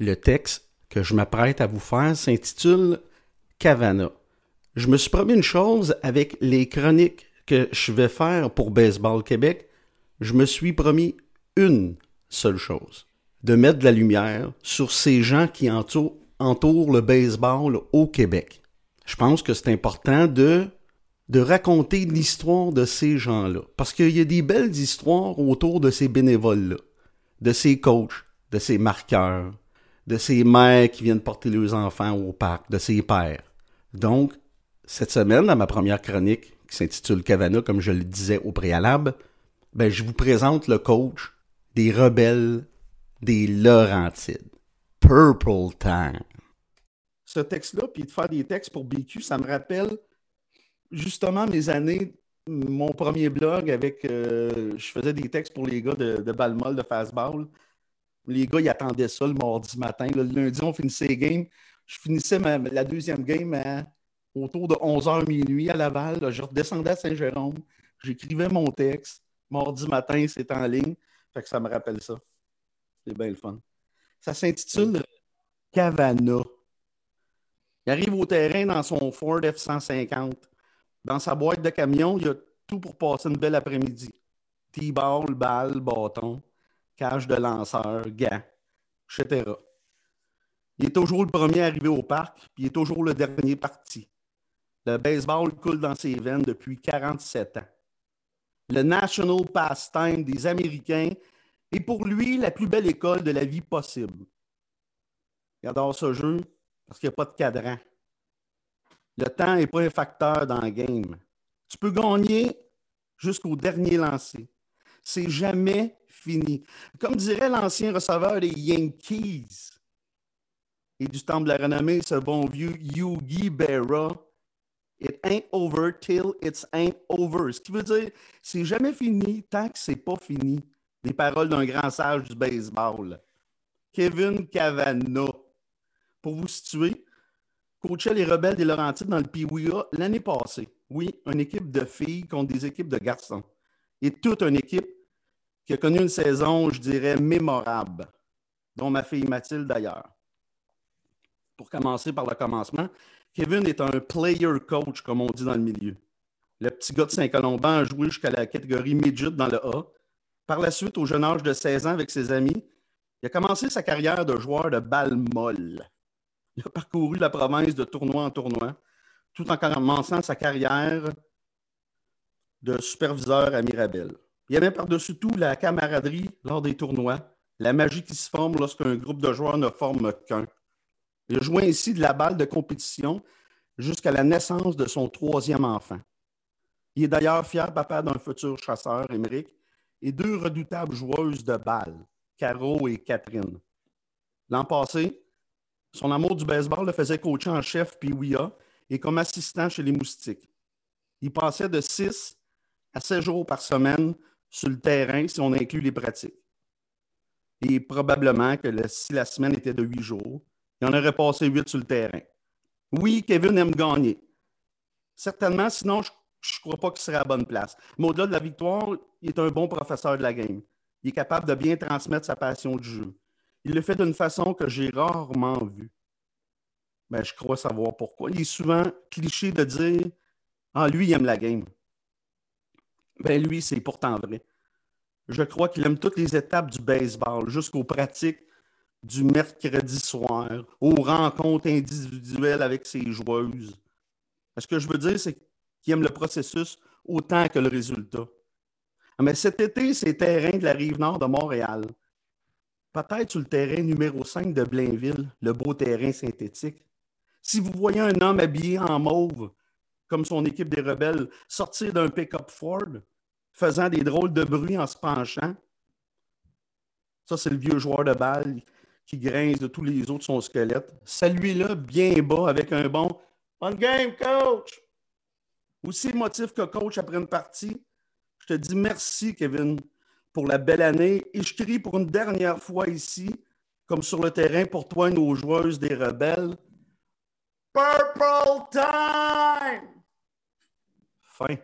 Le texte que je m'apprête à vous faire s'intitule Cavana. Je me suis promis une chose avec les chroniques que je vais faire pour Baseball Québec. Je me suis promis une seule chose. De mettre de la lumière sur ces gens qui entourent, le baseball au Québec. Je pense que c'est important de de raconter l'histoire de ces gens-là. Parce qu'il y a des belles histoires autour de ces bénévoles-là, de ces coachs, de ces marqueurs, de ces mères qui viennent porter leurs enfants au parc, de ces pères. Donc, cette semaine, dans ma première chronique, qui s'intitule Cavana, comme je le disais au préalable, ben, je vous présente le coach des rebelles des Laurentides. Purple Time. Ce texte-là, puis de faire des textes pour BQ, ça me rappelle justement mes années, mon premier blog avec. Euh, je faisais des textes pour les gars de, de Balmol, de Fastball. Les gars, ils attendaient ça le mardi matin. Le lundi, on finissait les games. Je finissais la deuxième game autour de 11h minuit à Laval. je redescendais à Saint-Jérôme. J'écrivais mon texte. Mardi matin, c'est en ligne. Fait que ça me rappelle ça. C'est bien le fun. Ça s'intitule Cavana. Il arrive au terrain dans son Ford F-150. Dans sa boîte de camion, il y a tout pour passer une belle après-midi. T-ball, balle, bâton, cage de lanceur, gants, etc. Il est toujours le premier arrivé au parc, puis il est toujours le dernier parti. Le baseball coule dans ses veines depuis 47 ans. Le national pastime des Américains est pour lui la plus belle école de la vie possible. Il adore ce jeu parce qu'il n'y a pas de cadran. Le temps n'est pas un facteur dans le game. Tu peux gagner jusqu'au dernier lancé. C'est jamais fini. Comme dirait l'ancien receveur des Yankees et du temple de la renommée, ce bon vieux Yugi Berra, It ain't over till it's ain't over. Ce qui veut dire, c'est jamais fini tant que c'est pas fini. Les paroles d'un grand sage du baseball. Kevin Cavana. Pour vous situer, coachait les rebelles des Laurentides dans le PWA l'année passée. Oui, une équipe de filles contre des équipes de garçons. Et toute une équipe qui a connu une saison, je dirais, mémorable, dont ma fille Mathilde d'ailleurs. Pour commencer par le commencement, Kevin est un player coach, comme on dit dans le milieu. Le petit gars de Saint-Colomban a joué jusqu'à la catégorie midget dans le A. Par la suite, au jeune âge de 16 ans avec ses amis, il a commencé sa carrière de joueur de balle molle. Il a parcouru la province de tournoi en tournoi, tout en commençant sa carrière de superviseur à Mirabel. Il y avait par-dessus tout la camaraderie lors des tournois, la magie qui se forme lorsqu'un groupe de joueurs ne forme qu'un. Il joué ainsi de la balle de compétition jusqu'à la naissance de son troisième enfant. Il est d'ailleurs fier papa d'un futur chasseur, Émeric, et deux redoutables joueuses de balle, Caro et Catherine. L'an passé, son amour du baseball le faisait coacher en chef PWIA et comme assistant chez les Moustiques. Il passait de 6 à 7 jours par semaine sur le terrain si on inclut les pratiques. Et probablement que si la semaine était de 8 jours, il en aurait passé 8 sur le terrain. Oui, Kevin aime gagner. Certainement, sinon, je ne crois pas qu'il serait à bonne place. Mais au-delà de la victoire, il est un bon professeur de la game. Il est capable de bien transmettre sa passion du jeu. Il le fait d'une façon que j'ai rarement vue. Ben, je crois savoir pourquoi. Il est souvent cliché de dire Ah, lui, il aime la game. Ben, lui, c'est pourtant vrai. Je crois qu'il aime toutes les étapes du baseball, jusqu'aux pratiques du mercredi soir, aux rencontres individuelles avec ses joueuses. Ce que je veux dire, c'est qu'il aime le processus autant que le résultat. Mais cet été, c'est terrain de la rive nord de Montréal peut-être sur le terrain numéro 5 de Blainville, le beau terrain synthétique. Si vous voyez un homme habillé en mauve, comme son équipe des rebelles, sortir d'un pick-up Ford, faisant des drôles de bruit en se penchant, ça, c'est le vieux joueur de balle qui grince de tous les autres son squelette. Celui-là, bien bas, avec un bon On game, coach! Aussi motif que coach après une partie, je te dis merci, Kevin pour la belle année. Et je crie pour une dernière fois ici, comme sur le terrain pour toi, nos joueuses des rebelles. Purple Time! Fine.